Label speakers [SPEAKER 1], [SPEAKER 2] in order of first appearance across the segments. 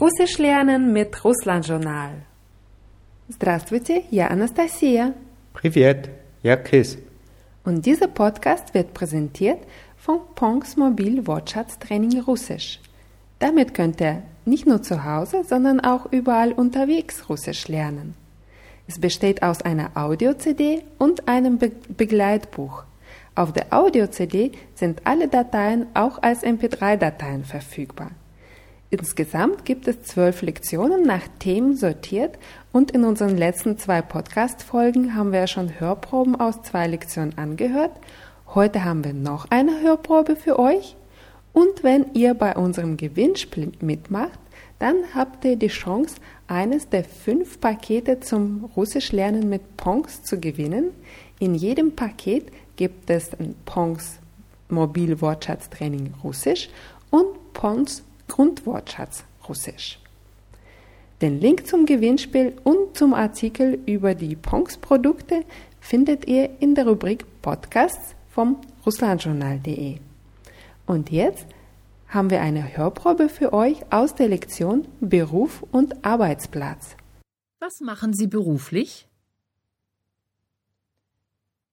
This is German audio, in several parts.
[SPEAKER 1] Russisch lernen mit Russland-Journal. Здравствуйте, я Anastasia.
[SPEAKER 2] Привет, я Chris.
[SPEAKER 1] Und dieser Podcast wird präsentiert von Pongs Mobil Wortschatztraining Russisch. Damit könnt ihr nicht nur zu Hause, sondern auch überall unterwegs Russisch lernen. Es besteht aus einer Audio-CD und einem Be Begleitbuch. Auf der Audio-CD sind alle Dateien auch als MP3-Dateien verfügbar. Insgesamt gibt es zwölf Lektionen nach Themen sortiert und in unseren letzten zwei Podcast-Folgen haben wir schon Hörproben aus zwei Lektionen angehört. Heute haben wir noch eine Hörprobe für euch. Und wenn ihr bei unserem Gewinnspiel mitmacht, dann habt ihr die Chance, eines der fünf Pakete zum Russisch lernen mit Pongs zu gewinnen. In jedem Paket gibt es ein Pongs Mobilwortschatztraining Russisch und Pongs Grundwortschatz Russisch. Den Link zum Gewinnspiel und zum Artikel über die Pongs-Produkte findet ihr in der Rubrik Podcasts vom russlandjournal.de. Und jetzt haben wir eine Hörprobe für euch aus der Lektion Beruf und Arbeitsplatz.
[SPEAKER 3] Was machen Sie beruflich?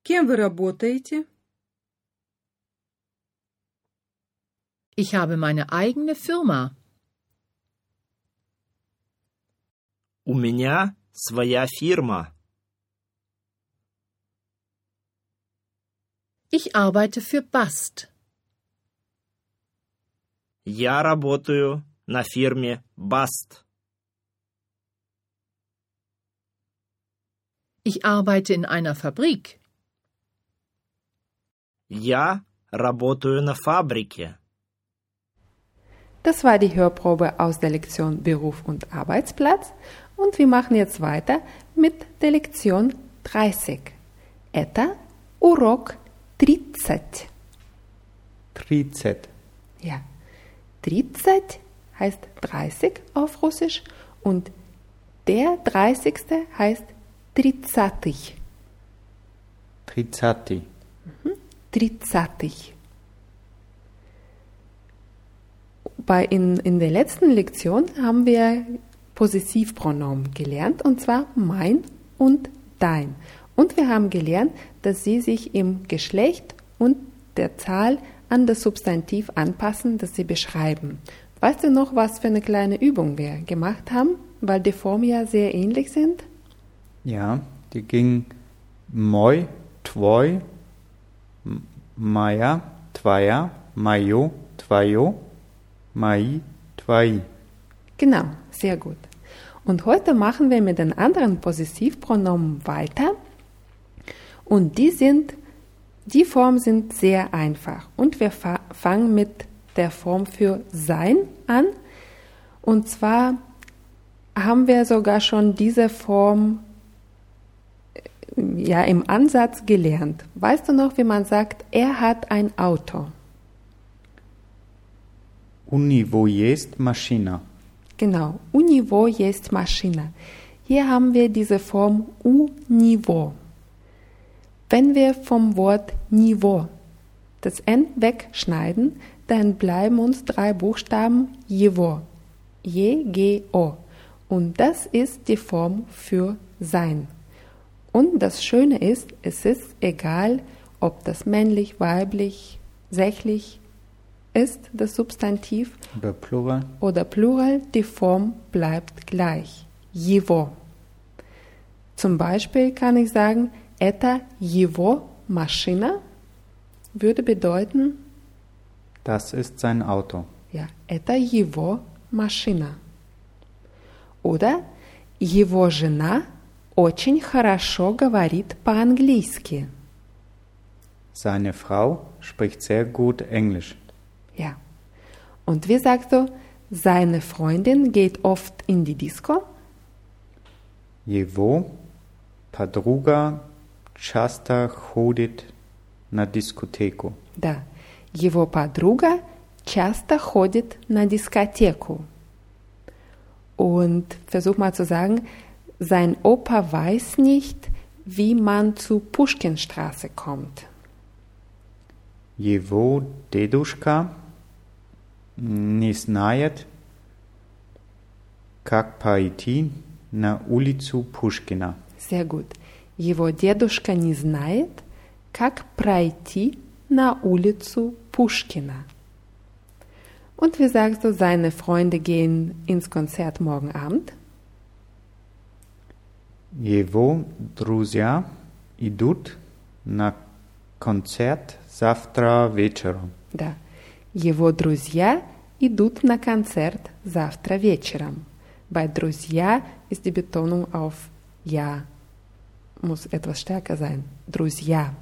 [SPEAKER 4] Кем вы работаете?
[SPEAKER 3] Ich habe meine eigene Firma.
[SPEAKER 5] У меня своя фирма.
[SPEAKER 3] Ich arbeite für Bast.
[SPEAKER 5] Я работаю на фирме Баст.
[SPEAKER 3] Ich arbeite in einer Fabrik.
[SPEAKER 5] Я работаю на фабрике.
[SPEAKER 1] Das war die Hörprobe aus der Lektion Beruf und Arbeitsplatz und wir machen jetzt weiter mit der Lektion 30. Это урок 30.
[SPEAKER 2] 30.
[SPEAKER 1] Ja, 30 heißt 30 auf Russisch und der 30. heißt 30.
[SPEAKER 2] 30.
[SPEAKER 1] 30. Bei in, in der letzten Lektion haben wir Possessivpronomen gelernt, und zwar mein und dein. Und wir haben gelernt, dass sie sich im Geschlecht und der Zahl an das Substantiv anpassen, das sie beschreiben. Weißt du noch, was für eine kleine Übung wir gemacht haben, weil die Formen ja sehr ähnlich sind?
[SPEAKER 2] Ja, die ging moi, tvoj, moja, tvoja, mojo, tvojo, mai, tvoi.
[SPEAKER 1] Genau, sehr gut. Und heute machen wir mit den anderen Possessivpronomen weiter. Und die sind, die Formen sind sehr einfach. Und wir fa fangen mit der Form für sein an. Und zwar haben wir sogar schon diese Form äh, ja im Ansatz gelernt. Weißt du noch, wie man sagt, er hat ein Auto?
[SPEAKER 2] Univo jest Maschina.
[SPEAKER 1] Genau, Univo jest Maschina. Hier haben wir diese Form Univo. Wenn wir vom Wort Niveau das N wegschneiden, dann bleiben uns drei Buchstaben Jevo. Je, G, O. Und das ist die Form für sein. Und das Schöne ist, es ist egal, ob das männlich, weiblich, sächlich ist, das Substantiv,
[SPEAKER 2] Oder Plural.
[SPEAKER 1] oder Plural, die Form bleibt gleich. Jewo. Zum Beispiel kann ich sagen, это его машина würde bedeuten,
[SPEAKER 2] Das ist sein Auto.
[SPEAKER 1] ja, это его машина. Oder его жена очень хорошо говорит по-английски.
[SPEAKER 2] Seine Frau spricht sehr gut Englisch.
[SPEAKER 1] Ja. Und wie sagst du, seine Freundin geht oft in die Disco?
[SPEAKER 2] Его подруга часто ходит на дискотеку.
[SPEAKER 1] Да. Его подруга часто ходит на дискотеку. Und versuch mal zu sagen, sein Opa weiß nicht, wie man zu Pushkinstraße kommt.
[SPEAKER 2] Его дедушка не знает, как пойти на улицу Пушкина?
[SPEAKER 1] Sehr gut. Его дедушка не знает, как пройти на улицу Pushkina. Und wie sagst du, seine Freunde gehen ins Konzert morgen Abend?
[SPEAKER 2] Его друзья идут на концерт завтра вечером.
[SPEAKER 1] Да. Его друзья идут на концерт завтра вечером. Bei друзья ist die Betonung auf ja. Muss etwas stärker sein. Друзья.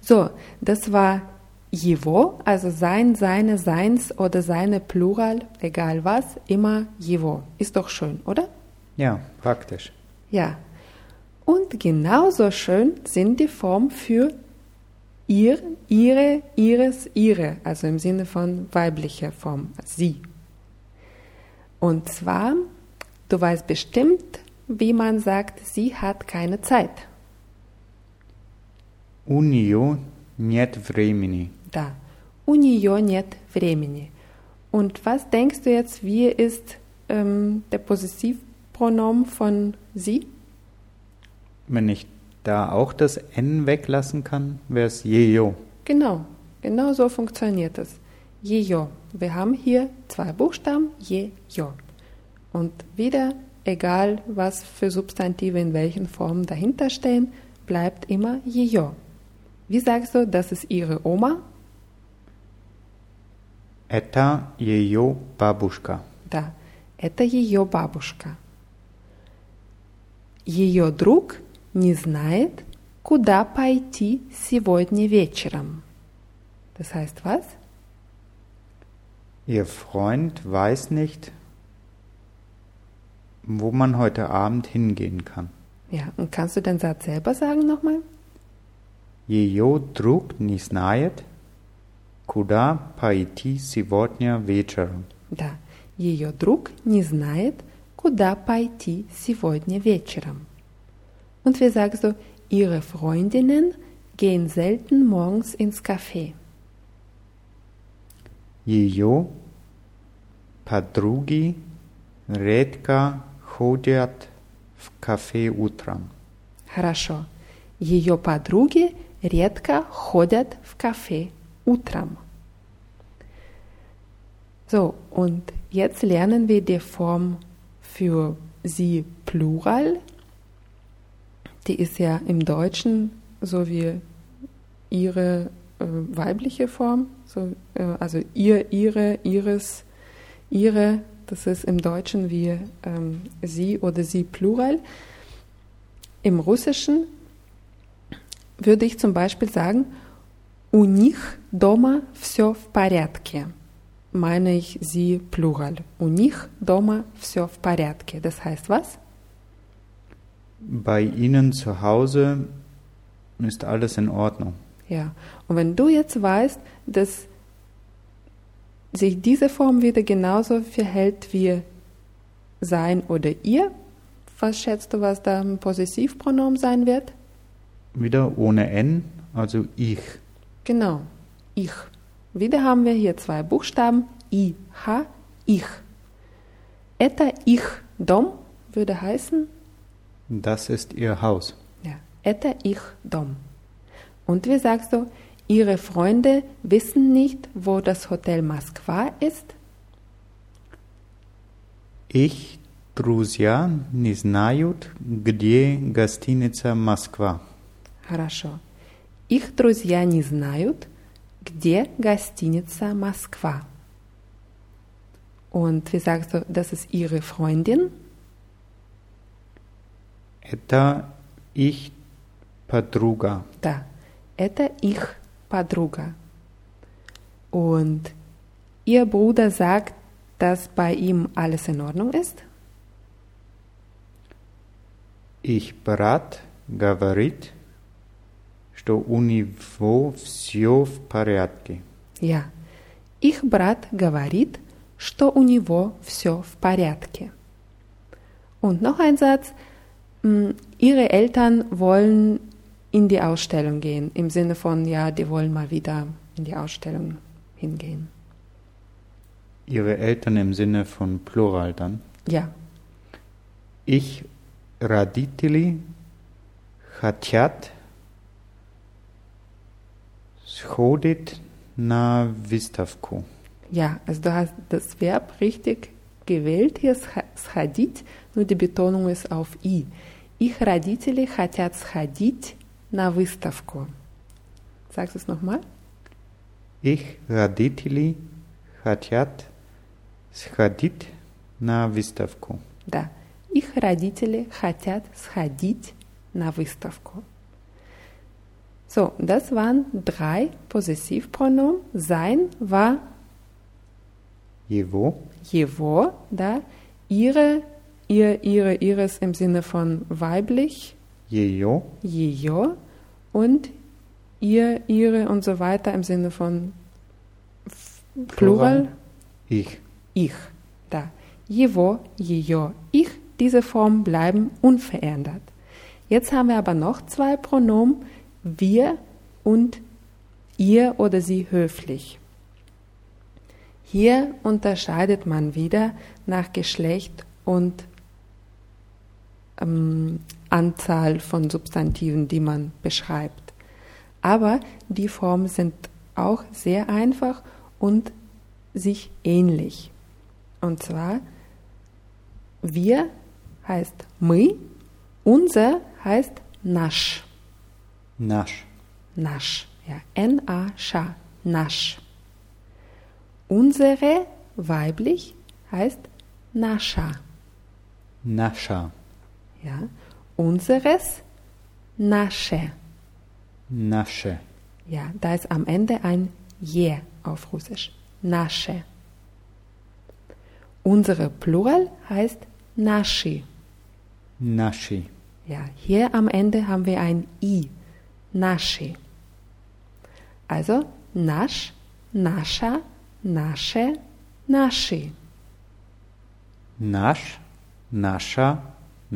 [SPEAKER 1] So, das war его, also sein, seine, seins oder seine Plural, egal was, immer его. Ist doch schön, oder?
[SPEAKER 2] Ja, praktisch.
[SPEAKER 1] Ja. Und genauso schön sind die Formen für ihr, ihre, ihres, ihre, also im Sinne von weiblicher Form, sie. Und zwar, du weißt bestimmt, wie man sagt, sie hat keine Zeit.
[SPEAKER 2] У нее нет времени.
[SPEAKER 1] Da. У нее нет времени. Und was denkst du jetzt, wie ist ähm, der Possessivpronomen von sie?
[SPEAKER 2] Wenn ich da auch das N weglassen kann, wäre es jejo.
[SPEAKER 1] Genau, genau so funktioniert es. Jejo. Wir haben hier zwei Buchstaben, jejo. Und wieder, egal was für Substantive in welchen Formen dahinter stehen, bleibt immer jejo. Wie sagst du, das ist ihre Oma?
[SPEAKER 2] Это ее бабушка.
[SPEAKER 1] Да, это ее бабушка. Ее друг – не знает, куда пойти сегодня вечером. Das heißt was?
[SPEAKER 2] Ihr Freund weiß nicht, wo man heute Abend hingehen kann.
[SPEAKER 1] Ja, und kannst du den Satz selber sagen nochmal?
[SPEAKER 2] Ее друг не знает, куда пойти сегодня вечером.
[SPEAKER 1] Да, ее друг не знает, куда пойти сегодня вечером. Und wie sagst du, ihre Freundinnen gehen selten morgens ins Café.
[SPEAKER 2] Ее подруги редко ходят в кафе утром.
[SPEAKER 1] Хорошо. Ее подруги редко ходят в кафе утром. So, und jetzt lernen wir die Form für sie Plural. Die ist ja im Deutschen so wie ihre äh, weibliche Form, so, äh, also ihr, ihre, ihres, ihre, das ist im Deutschen wie ähm, sie oder sie Plural. Im Russischen würde ich zum Beispiel sagen, у них дома все в порядке. Meine ich sie Plural. У них дома все в порядке. Das heißt was?
[SPEAKER 2] bei Ihnen zu Hause ist alles in Ordnung.
[SPEAKER 1] Ja, und wenn du jetzt weißt, dass sich diese Form wieder genauso verhält wie sein oder ihr, was schätzt du, was da ein Possessivpronomen sein wird?
[SPEAKER 2] Wieder ohne N, also ich.
[SPEAKER 1] Genau, ich. Wieder haben wir hier zwei Buchstaben, I, H, ich. Eta ich dom würde heißen,
[SPEAKER 2] Das ist Ihr Haus.
[SPEAKER 1] ja, это их дом. Und wie sagst du, ihre Freunde wissen nicht, wo das Hotel Moskwa ist?
[SPEAKER 2] Их друзья не знают, где гостиница Москва.
[SPEAKER 1] Хорошо. Их друзья не знают, где гостиница Москва. Und wie sagst du, das ist ihre Freundin?
[SPEAKER 2] Это их подруга.
[SPEAKER 1] Да, это их подруга. Und ihr Bruder sagt, dass bei ihm alles in Ordnung ist?
[SPEAKER 2] Их брат говорит, что у него все в порядке.
[SPEAKER 1] Ja. Их брат говорит, что у него все в порядке. Und noch ein Satz. Mm, Ihre Eltern wollen in die Ausstellung gehen, im Sinne von, ja, die wollen mal wieder in die Ausstellung hingehen.
[SPEAKER 2] Ihre Eltern im Sinne von Plural dann.
[SPEAKER 1] Ja.
[SPEAKER 2] Ich родители хотят сходить на выставку.
[SPEAKER 1] Ja, also du hast das Verb richtig gewählt. Hier ist сходить, nur die Betonung ist auf i. Их родители хотят сходить на выставку. Sagst du es nochmal?
[SPEAKER 2] Ich родители хотят сходить на выставку.
[SPEAKER 1] Да. Их родители хотят сходить на выставку. So, das waren drei Possessivpronomen. Sein war
[SPEAKER 2] Его,
[SPEAKER 1] его, da. Ihre, ihr, ihre, ihres im Sinne von weiblich.
[SPEAKER 2] Jejo.
[SPEAKER 1] Jejo. Und ihr, ihre und so weiter im Sinne von Plural. Plural.
[SPEAKER 2] Ich.
[SPEAKER 1] Ich. Da. Jewo, jejo, ich. Diese Formen bleiben unverändert. Jetzt haben wir aber noch zwei Pronomen, wir und ihr oder sie höflich. Hier unterscheidet man wieder nach Geschlecht und ähm, Anzahl von Substantiven, die man beschreibt. Aber die Formen sind auch sehr einfach und sich ähnlich. Und zwar wir heißt мы, unser heißt nasch.
[SPEAKER 2] Nasch.
[SPEAKER 1] Nasch, ja. N-A-Scha, nasch. Unsere weiblich heißt nascha.
[SPEAKER 2] Nascha.
[SPEAKER 1] Ja? Unseres, nasche.
[SPEAKER 2] Nasche.
[SPEAKER 1] Ja, da ist am Ende ein je auf Russisch. Nasche. Unsere Plural heißt naschi.
[SPEAKER 2] Naschi.
[SPEAKER 1] Ja, hier am Ende haben wir ein i. Naschi. Also nasch, nascha, nasche, naschi.
[SPEAKER 2] Nasch, nascha,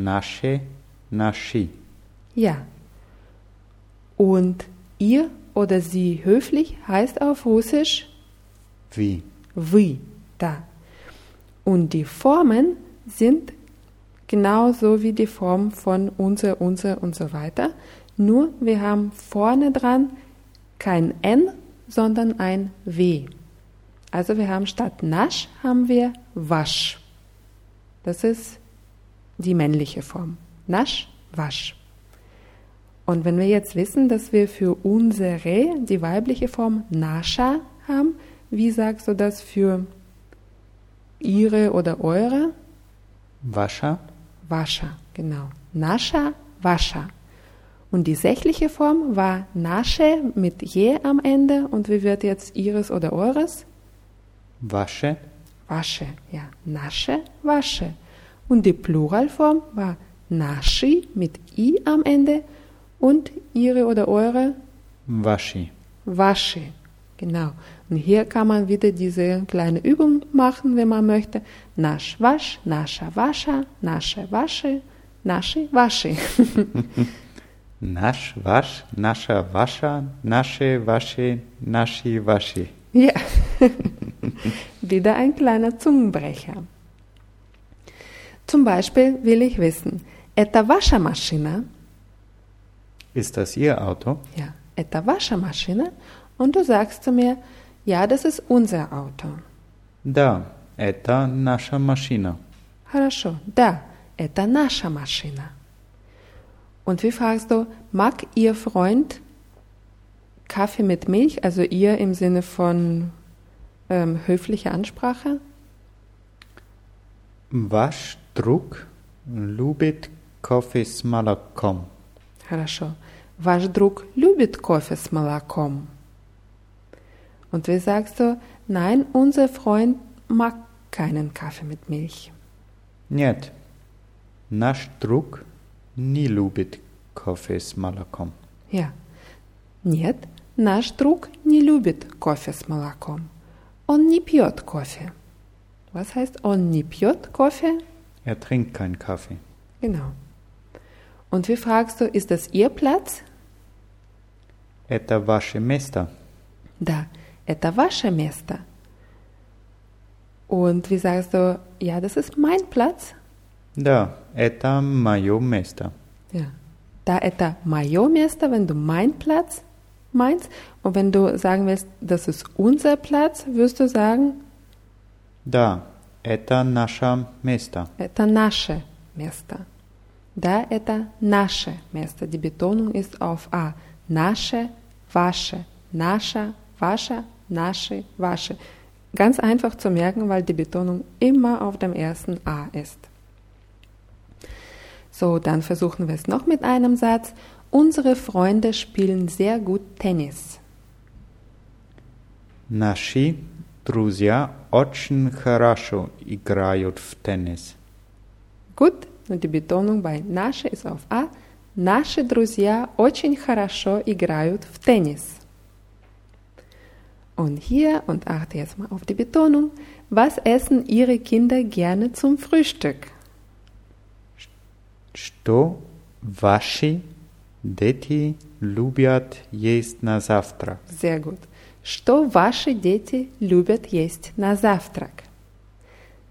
[SPEAKER 2] Nasche, Naschi.
[SPEAKER 1] Ja. Und ihr oder sie höflich heißt auf Russisch
[SPEAKER 2] wie.
[SPEAKER 1] Wie, da. Und die Formen sind genauso wie die Form von unser, unser und so weiter. Nur wir haben vorne dran kein N, sondern ein W. Also wir haben statt Nasch haben wir Wasch. Das ist die männliche Form. Nasch, Wasch. Und wenn wir jetzt wissen, dass wir für unsere die weibliche Form Nascha haben, wie sagst du das für ihre oder eure?
[SPEAKER 2] Wascha,
[SPEAKER 1] Wascha, genau. Nascha, Wascha. Und die sächliche Form war Nasche mit je am Ende. Und wie wird jetzt ihres oder eures?
[SPEAKER 2] wasze,
[SPEAKER 1] Wasche, ja. Nasche, Wasche. Und die Pluralform war Naschi mit i am Ende und ihre oder eure
[SPEAKER 2] wasi.
[SPEAKER 1] Wasche. Genau. Und hier kann man wieder diese kleine Übung machen, wenn man möchte. Nasch, wasch, nascha, wascha, nasche, wasche, nasche, wasche.
[SPEAKER 2] Nasz, wasz, nasza, wasza, nasze, wasze, nasi, wasi.
[SPEAKER 1] Ja, wieder ein kleiner Zungenbrecher. Zum Beispiel will ich wissen, это ваша машина?
[SPEAKER 2] Ist das Ihr Auto?
[SPEAKER 1] Ja, это ваша машина? Und du sagst zu mir, ja, das ist unser Auto.
[SPEAKER 2] Да, это наша машина.
[SPEAKER 1] Хорошо, да, это наша машина. Und wie fragst du, mag Ihr Freund Kaffee mit Milch, also ihr im Sinne von ähm, höflicher Ansprache?
[SPEAKER 2] Ваш друг любит кофе с молоком.
[SPEAKER 1] Хорошо. Ваш друг любит кофе с молоком? Und wie sagst du, nein, unser Freund mag keinen Kaffee mit Milch.
[SPEAKER 2] Нет, наш друг не любит кофе с молоком.
[SPEAKER 1] Ja. Нет, наш друг не любит кофе с молоком. Он не пьет кофе. Was heißt, он не пьет кофе?
[SPEAKER 2] Er trinkt keinen Kaffee.
[SPEAKER 1] Genau. Und wie fragst du, ist das Ihr Platz?
[SPEAKER 2] Это ваше место.
[SPEAKER 1] Да, это ваше место. Und wie sagst du, ja, das ist mein Platz?
[SPEAKER 2] Да, это мое место.
[SPEAKER 1] Ja. Da это мое место, wenn du mein Platz meinst. Und wenn du sagen willst, das ist unser Platz, wirst du sagen,
[SPEAKER 2] Да, это наше место.
[SPEAKER 1] это наше место. Да, это наше место. Die Betonung ist auf A. Наше, ваше. Наша, ваша, наши, ваши. Ganz einfach zu merken, weil die Betonung immer auf dem ersten A ist. So, dann versuchen wir es noch mit einem Satz. Unsere Freunde spielen sehr gut Tennis.
[SPEAKER 2] Наши друзья очень хорошо играют в теннис.
[SPEAKER 1] Gut, und die Betonung bei наши ist auf A. Наши друзья очень хорошо играют в теннис. Und hier, und achte jetzt mal auf die Betonung, was essen Ihre Kinder gerne zum Frühstück?
[SPEAKER 2] Что ваши дети любят есть на завтрак?
[SPEAKER 1] Sehr gut. Что ваши дети любят есть на завтрак?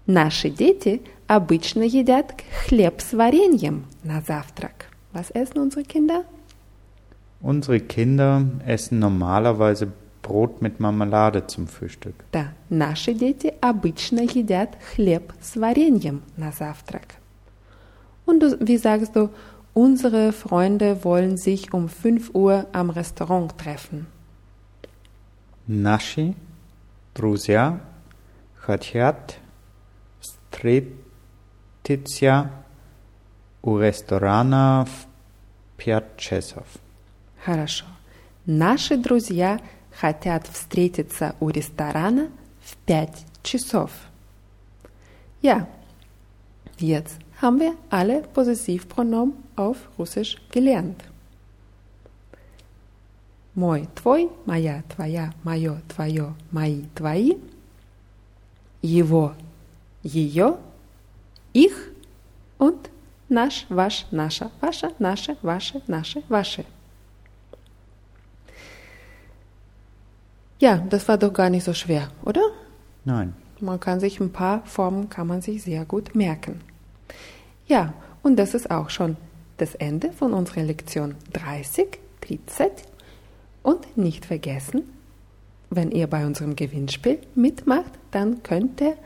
[SPEAKER 1] Наши дети обычно едят хлеб с вареньем на завтрак. Was essen unsere Kinder?
[SPEAKER 2] Unsere Kinder essen normalerweise Brot mit Marmelade zum Frühstück.
[SPEAKER 1] Да, наши дети обычно едят хлеб с вареньем на завтрак. Und du, wie sagst du, unsere Freunde wollen sich um 5 Uhr am Restaurant treffen.
[SPEAKER 2] Наши друзья хотят встретиться у ресторана в пять часов.
[SPEAKER 1] Хорошо. Наши друзья хотят встретиться у ресторана в 5 часов. Ja, jetzt haben wir alle Possessivpronomen auf Russisch gelernt. Мой, твой, моя, твоя, мое, твое, мои, твои. Его, ее, их und наш, ваш, наша, ваша, наше, ваше, наше, ваше. Ja, das war doch gar nicht so schwer, oder?
[SPEAKER 2] Nein.
[SPEAKER 1] Man kann sich ein paar Formen kann man sich sehr gut merken. Ja, und das ist auch schon das Ende von unserer Lektion 30, 30. Und nicht vergessen, wenn ihr bei unserem Gewinnspiel mitmacht, dann könnt ihr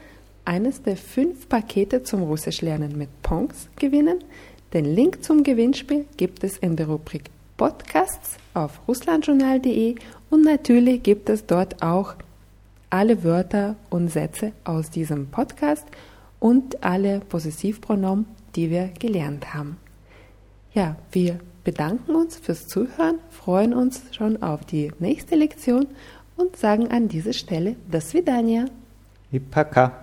[SPEAKER 1] eines der fünf Pakete zum Russisch lernen mit Pongs gewinnen. Den Link zum Gewinnspiel gibt es in der Rubrik Podcasts auf russlandjournal.de und natürlich gibt es dort auch alle Wörter und Sätze aus diesem Podcast und alle Possessivpronomen, die wir gelernt haben. Ja, wir bedanken uns fürs Zuhören, freuen uns schon auf die nächste Lektion und sagen an dieser Stelle das Vidania.
[SPEAKER 2] Ipaka.